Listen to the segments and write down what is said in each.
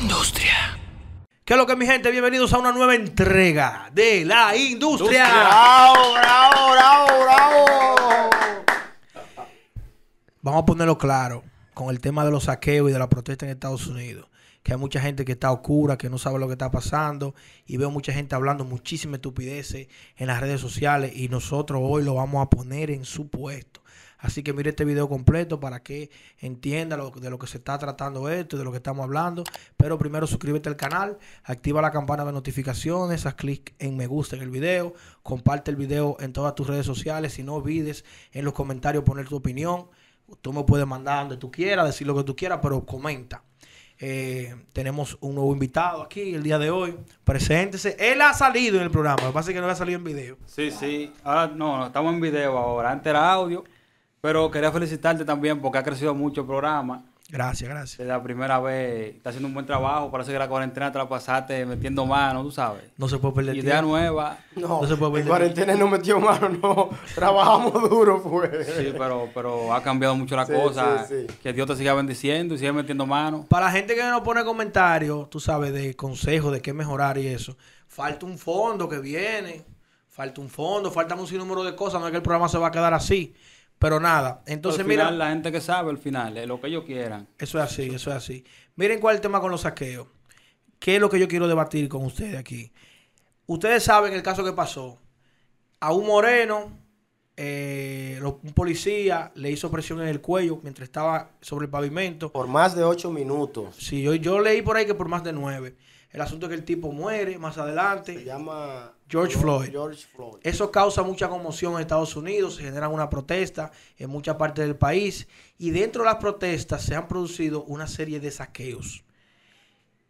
industria. ¿Qué es lo que mi gente? Bienvenidos a una nueva entrega de la industria. ¡Bravo, bravo, bravo, bravo! Vamos a ponerlo claro con el tema de los saqueos y de la protesta en Estados Unidos. Que hay mucha gente que está oscura, que no sabe lo que está pasando. Y veo mucha gente hablando muchísimas estupideces en las redes sociales. Y nosotros hoy lo vamos a poner en su puesto. Así que mire este video completo para que entienda de lo que se está tratando esto de lo que estamos hablando. Pero primero suscríbete al canal, activa la campana de notificaciones, haz clic en me gusta en el video, comparte el video en todas tus redes sociales y no olvides en los comentarios poner tu opinión. Tú me puedes mandar donde tú quieras, decir lo que tú quieras, pero comenta. Eh, tenemos un nuevo invitado aquí el día de hoy. Preséntese. Él ha salido en el programa. Lo que pasa es que no ha salido en video. Sí, sí. Ahora no, estamos en video ahora. Antes era audio. Pero quería felicitarte también porque ha crecido mucho el programa. Gracias, gracias. Es la primera vez. Está haciendo un buen trabajo. Parece que la cuarentena te la pasaste metiendo mano, tú sabes. No se puede perder Idea tiempo. nueva. No, No se puede en perder. cuarentena no metió mano, no. Trabajamos duro, pues. Sí, pero, pero ha cambiado mucho la Sí, cosa. sí, sí. Que Dios te siga bendiciendo y siga metiendo mano. Para la gente que nos pone comentarios, tú sabes, de consejos, de qué mejorar y eso, falta un fondo que viene, falta un fondo, faltan un sinnúmero de cosas, no es que el programa se va a quedar así. Pero nada, entonces al mira, la gente que sabe, al final, es lo que ellos quieran. eso es así, eso es así. Miren cuál es el tema con los saqueos. ¿Qué es lo que yo quiero debatir con ustedes aquí? Ustedes saben el caso que pasó. A un moreno, eh, lo- un policía le hizo presión en el cuello mientras estaba sobre el pavimento. Por más de ocho minutos. Sí, yo, yo leí por ahí que por más de nueve. El asunto es que el tipo muere más Se adelante. llama George Floyd. George Floyd. Eso causa mucha conmoción en Estados Unidos, se generan una protesta en muchas partes del país y dentro de las protestas se han producido una serie de saqueos.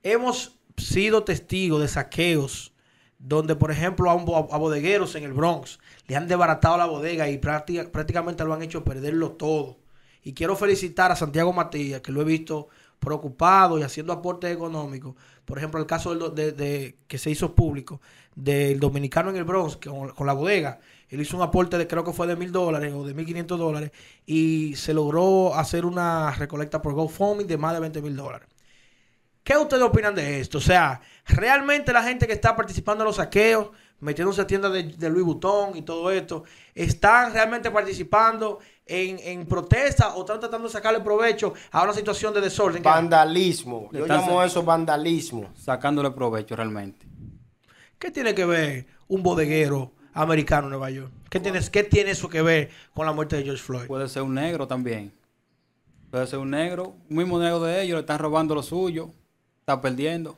Hemos sido testigos de saqueos donde, por ejemplo, a, un a bodegueros en el Bronx le han desbaratado la bodega y práctica- prácticamente lo han hecho perderlo todo. Y quiero felicitar a Santiago Matías, que lo he visto preocupado y haciendo aportes económicos. Por ejemplo, el caso de, que se hizo público del dominicano en el Bronx con, la bodega. Él hizo un aporte de creo que fue de mil dólares o de mil quinientos dólares y se logró hacer una recolecta por GoFundMe de más de 20 mil dólares. ¿Qué ustedes opinan de esto? O sea, realmente la gente que está participando en los saqueos, metiéndose a tiendas de, de Louis Vuitton y todo esto, ¿están realmente participando en, en protesta o están tratando de sacarle provecho a una situación de desorden? Vandalismo. Yo llamo eso vandalismo. Sacándole provecho realmente. ¿Qué tiene que ver un bodeguero americano en Nueva York? ¿Qué, tiene, ¿Qué tiene eso que ver con la muerte de George Floyd? Puede ser un negro también. Puede ser un negro. Un mismo negro de ellos le están robando lo suyo. Está perdiendo.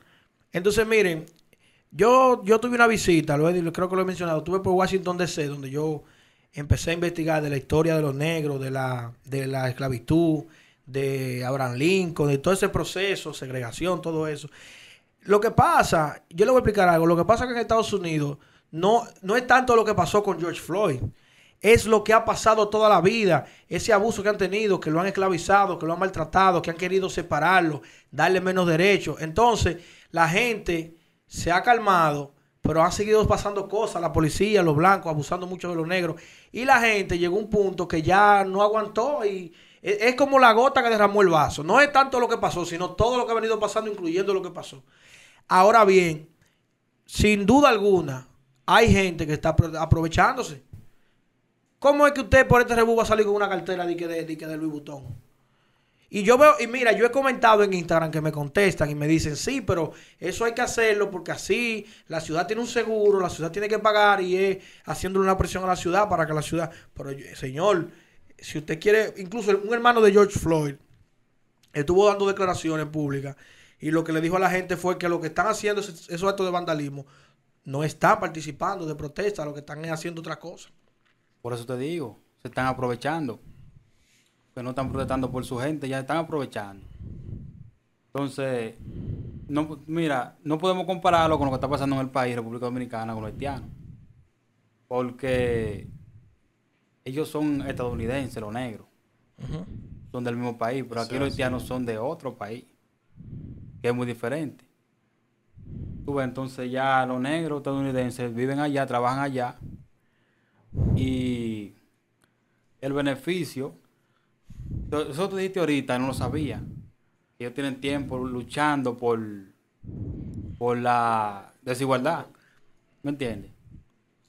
Entonces, miren, yo, yo tuve una visita, lo he, creo que lo he mencionado, tuve por Washington DC, donde yo empecé a investigar de la historia de los negros, de la, de la esclavitud, de Abraham Lincoln, de todo ese proceso, segregación, todo eso. Lo que pasa, yo le voy a explicar algo, lo que pasa que en Estados Unidos no, no es tanto lo que pasó con George Floyd, es lo que ha pasado toda la vida, ese abuso que han tenido, que lo han esclavizado, que lo han maltratado, que han querido separarlo, darle menos derechos. Entonces, la gente se ha calmado, pero han seguido pasando cosas, la policía, los blancos, abusando mucho de los negros. Y la gente llegó a un punto que ya no aguantó y es, es como la gota que derramó el vaso. No es tanto lo que pasó, sino todo lo que ha venido pasando, incluyendo lo que pasó. Ahora bien, sin duda alguna, hay gente que está apro- aprovechándose. ¿Cómo es que usted por este rebú va a salir con una cartera de, de, de Louis Vuitton? Y yo veo, y mira, yo he comentado en Instagram que me contestan y me dicen, sí, pero eso hay que hacerlo porque así la ciudad tiene un seguro, la ciudad tiene que pagar y es haciéndole una presión a la ciudad para que la ciudad... Pero señor, si usted quiere, incluso un hermano de George Floyd estuvo dando declaraciones públicas y lo que le dijo a la gente fue que lo que están haciendo esos, esos actos de vandalismo no están participando de protesta, lo que están es haciendo otra cosa. Por eso te digo, se están aprovechando. Que no están protestando por su gente, ya están aprovechando. Entonces, no, mira, no podemos compararlo con lo que está pasando en el país, República Dominicana, con los haitianos. Porque ellos son estadounidenses, los negros. Son del mismo país, pero aquí los haitianos son de otro país, que es muy diferente. Tú ves, entonces ya los negros estadounidenses viven allá, trabajan allá, y el beneficio, eso tú dijiste ahorita, no lo sabía. Ellos tienen tiempo luchando por, por la desigualdad. ¿Me entiendes?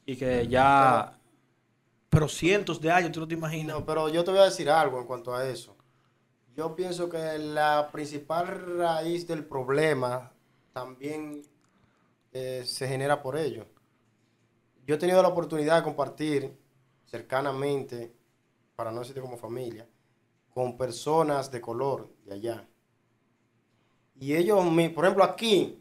Y que ya... Pero cientos de años, tú no te imaginas. No, pero yo te voy a decir algo en cuanto a eso. Yo pienso que la principal raíz del problema también eh, se genera por ello. Yo he tenido la oportunidad de compartir cercanamente, para no decirte como familia, con personas de color de allá. Y ellos, me- por ejemplo, aquí,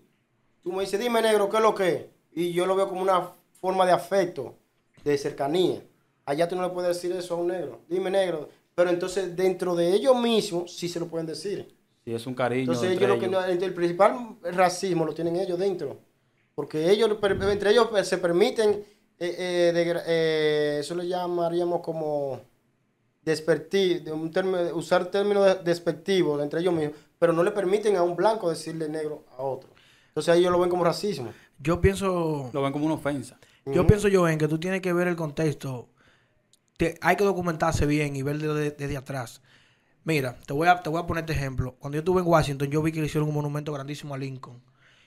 tú me dices, dime negro, ¿qué es lo que es? Y yo lo veo como una forma de afecto, de cercanía. Allá tú no le puedes decir eso a un negro. Dime negro. Pero entonces dentro de ellos mismos sí se lo pueden decir. Sí, es un cariño. Entonces entre ellos lo que ellos. el principal racismo lo tienen ellos dentro. Porque ellos, entre ellos pues, se permiten, eh, eh, eh, eso lo llamaríamos como despertir, de un término, usar términos de- despectivos entre ellos mismos, pero no le permiten a un blanco decirle negro a otro. Entonces ellos lo ven como racismo. Yo pienso, Lo ven como una ofensa. yo pienso yo en que tú tienes que ver el contexto. Te- hay que documentarse bien y ver desde, desde atrás. Mira, te voy, a, te voy a poner este ejemplo. Cuando yo estuve en Washington, yo vi que le hicieron un monumento grandísimo a Lincoln.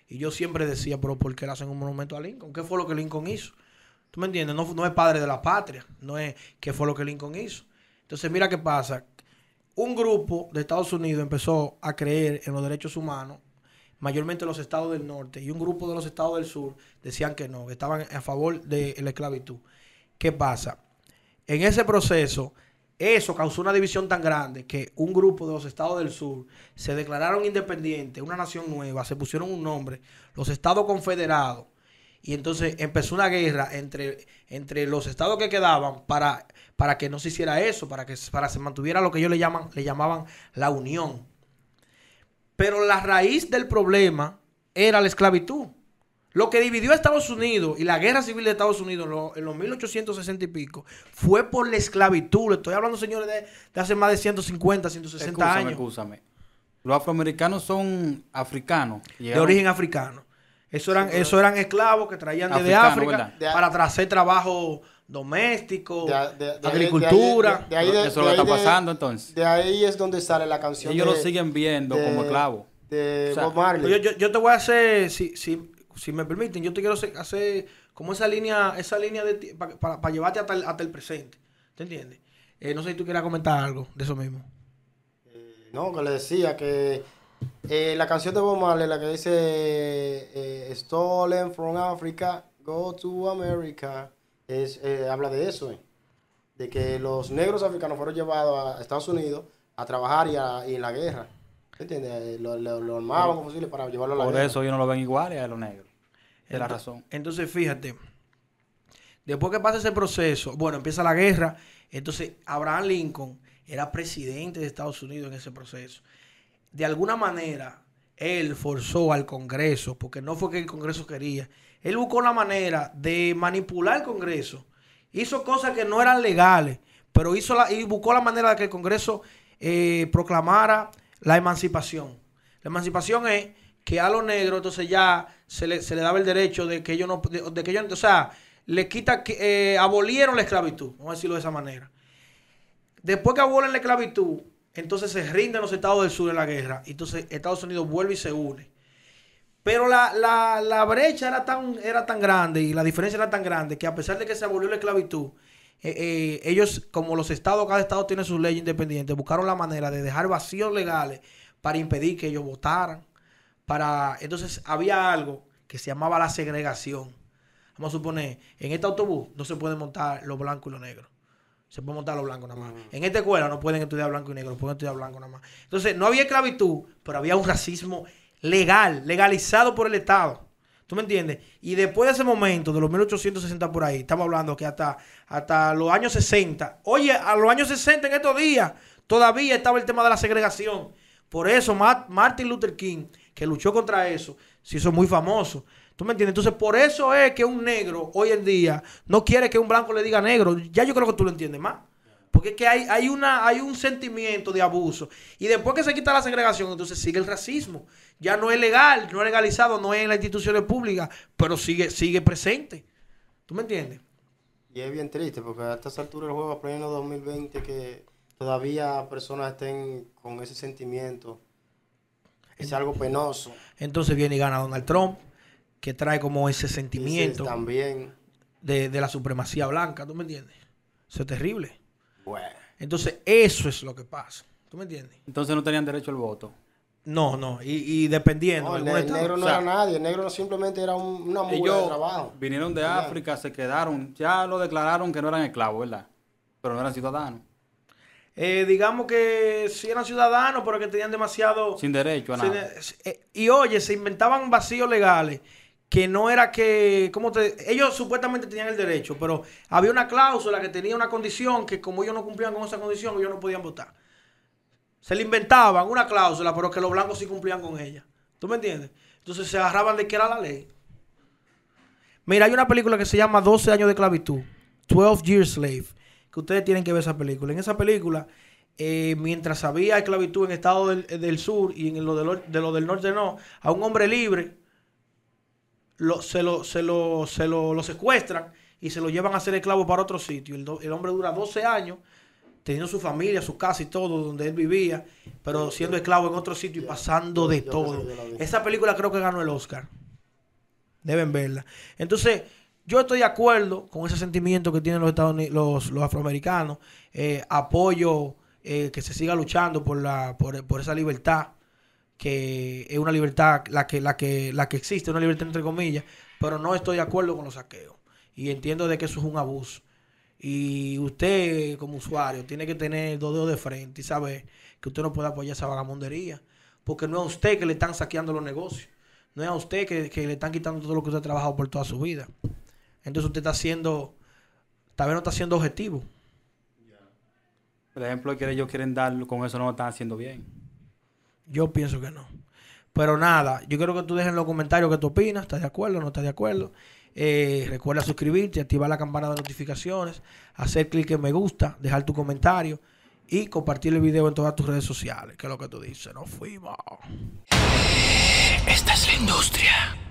Y yo siempre decía, pero ¿por qué le hacen un monumento a Lincoln? ¿Qué fue lo que Lincoln hizo? ¿Tú me entiendes? No, no es padre de la patria, no es qué fue lo que Lincoln hizo. Entonces, mira qué pasa. Un grupo de Estados Unidos empezó a creer en los derechos humanos, mayormente los estados del norte, y un grupo de los estados del sur decían que no, que estaban a favor de la esclavitud. ¿Qué pasa? En ese proceso, eso causó una división tan grande que un grupo de los estados del sur se declararon independientes, una nación nueva, se pusieron un nombre, los estados confederados, y entonces empezó una guerra entre, entre los estados que quedaban para, para que no se hiciera eso, para que para se mantuviera lo que ellos le llaman, le llamaban la unión. Pero la raíz del problema era la esclavitud. Lo que dividió a Estados Unidos y la guerra civil de Estados Unidos en, lo- en los 1860 y pico fue por la esclavitud. Le estoy hablando, señores, de, de hace más de 150, 160 Escúchame, años. escúchame. Los afroamericanos son africanos. de origen africano. Eso eran, eso eran esclavos que traían desde África para tra- hacer trabajo doméstico, De- de- de ahí- agricultura. de ahí- de- de- Eso de lo está de- pasando entonces. De ahí es donde sale la canción. Ellos de- lo siguen viendo de- como esclavo. De O sea, Bob Marley. Yo, yo- yo te voy a hacer, si, si, si me permiten, yo te quiero hacer, como esa línea, esa línea de para llevarte hasta el, hasta el presente. ¿Te entiendes? Eh, no sé si tú quieras comentar algo de eso mismo. No, que le decía que eh, la canción de Bob Marley, la que dice eh, Stolen from Africa, Go to America, es, eh, habla de eso, eh, de que los negros africanos fueron llevados a Estados Unidos a trabajar y, a- y en la guerra. ¿Entiendes? Lo, lo, lo armaban como posible para llevarlo a la Por guerra. eso ellos no lo ven iguales a los negros. Es la razón. Entonces, fíjate, después que pasa ese proceso, bueno, empieza la guerra, entonces Abraham Lincoln era presidente de Estados Unidos en ese proceso. De alguna manera, él forzó al Congreso, porque no fue que el Congreso quería, él buscó la manera de manipular el Congreso. Hizo cosas que no eran legales, pero hizo la, y buscó la manera de que el Congreso eh, proclamara la emancipación. La emancipación es que a los negros entonces ya se le, se le daba el derecho de que ellos no, de, que ellos, o sea, le quita, eh, abolieron la esclavitud, vamos a decirlo de esa manera. Después que abolen la esclavitud, entonces se rinden los estados del sur en la guerra, entonces Estados Unidos vuelve y se une. Pero la, la- la brecha era tan, era tan grande y la diferencia era tan grande que a pesar de que se abolió la esclavitud, eh, eh, ellos, como los estados, cada estado tiene sus leyes independientes, buscaron la manera de dejar vacíos legales para impedir que ellos votaran. Para, entonces había algo que se llamaba la segregación. Vamos a suponer, en este autobús no se pueden montar los blancos y los negros. Se pueden montar los blancos nada más. En esta escuela no pueden estudiar blanco y negro, pueden estudiar blanco nada más. Entonces, no había esclavitud, pero había un racismo legal, legalizado por el Estado. ¿Tú me entiendes? Y después de ese momento, de los 1860 por ahí, estamos hablando que hasta, hasta los años 60, oye, a los años 60 en estos días, todavía estaba el tema de la segregación. Por eso Ma- Martin Luther King, que luchó contra eso, se hizo muy famoso. ¿Tú me entiendes? Entonces, por eso es que un negro hoy en día no quiere que un blanco le diga negro. Ya yo creo que tú lo entiendes más. Porque es que hay, hay, una, hay un sentimiento de abuso. Y después que se quita la segregación, entonces sigue el racismo. Ya no es legal, no es legalizado, no es en las instituciones públicas, pero sigue, sigue presente. ¿Tú me entiendes? Y es bien triste porque a estas alturas del juego, a pleno 2020, que todavía personas estén con ese sentimiento Es algo penoso. Entonces viene y gana Donald Trump, que trae como ese sentimiento también. De, de la supremacía blanca, ¿tú me entiendes? Eso es terrible. Bueno. Entonces, eso es lo que pasa. ¿Tú me entiendes? Entonces no tenían derecho al voto. No, no, y, y dependiendo. No, el, el estado. negro no O sea, era nadie, el negro no simplemente era un- una mula de trabajo. vinieron de. África, se quedaron, ya lo declararon que no eran esclavos, ¿verdad? Pero no eran ciudadanos, Eh, digamos que sí eran ciudadanos, pero que tenían demasiado... sin derecho a sin- nada. eh, y oye, se inventaban vacíos legales que no era que... ¿cómo te, ellos supuestamente tenían el derecho, pero había una cláusula que tenía una condición que como ellos no cumplían con esa condición, ellos no podían votar. Se le inventaban una cláusula, pero que los blancos sí cumplían con ella. ¿Tú me entiendes? Entonces se agarraban de que era la ley. Mira, hay una película que se llama 12 años de esclavitud, 12 Years Slave, que ustedes tienen que ver esa película. En esa película, eh, mientras había esclavitud en Estados del, del Sur y en lo del, de lo del norte no, a un hombre libre lo- se, lo, se, lo, se lo, lo secuestran y se lo llevan a ser esclavo para otro sitio. El, do- el hombre dura 12 años teniendo su familia, su casa y todo, donde él vivía, pero siendo esclavo en otro sitio y pasando de todo. Esa película creo que ganó el Oscar. Deben verla. Entonces, yo estoy de acuerdo con ese sentimiento que tienen los, Estados los, los afroamericanos. Eh, apoyo eh, que se siga luchando por, la, por, por esa libertad, que es una libertad, la que, la, que, la que existe, una libertad entre comillas, pero no estoy de acuerdo con los saqueos. Y entiendo de que eso es un abuso. Y usted, como usuario, tiene que tener dos dedos de frente y saber que usted no puede apoyar esa vagamundería. Porque no es a usted que le están saqueando los negocios. No es a usted que, que le están quitando todo lo que usted ha trabajado por toda su vida. Entonces usted está haciendo, tal vez no está siendo objetivo. Por ejemplo, que ellos quieren dar, con eso no lo están haciendo bien. Yo pienso que no. Pero nada, yo quiero que tú dejes en los comentarios qué tú opinas. ¿Estás de acuerdo o no estás de acuerdo? Eh, recuerda suscribirte, activar la campana de notificaciones, hacer clic en me gusta, dejar tu comentario y compartir el video en todas tus redes sociales. Que es lo que tú dices. Nos fuimos. Esta es la industria.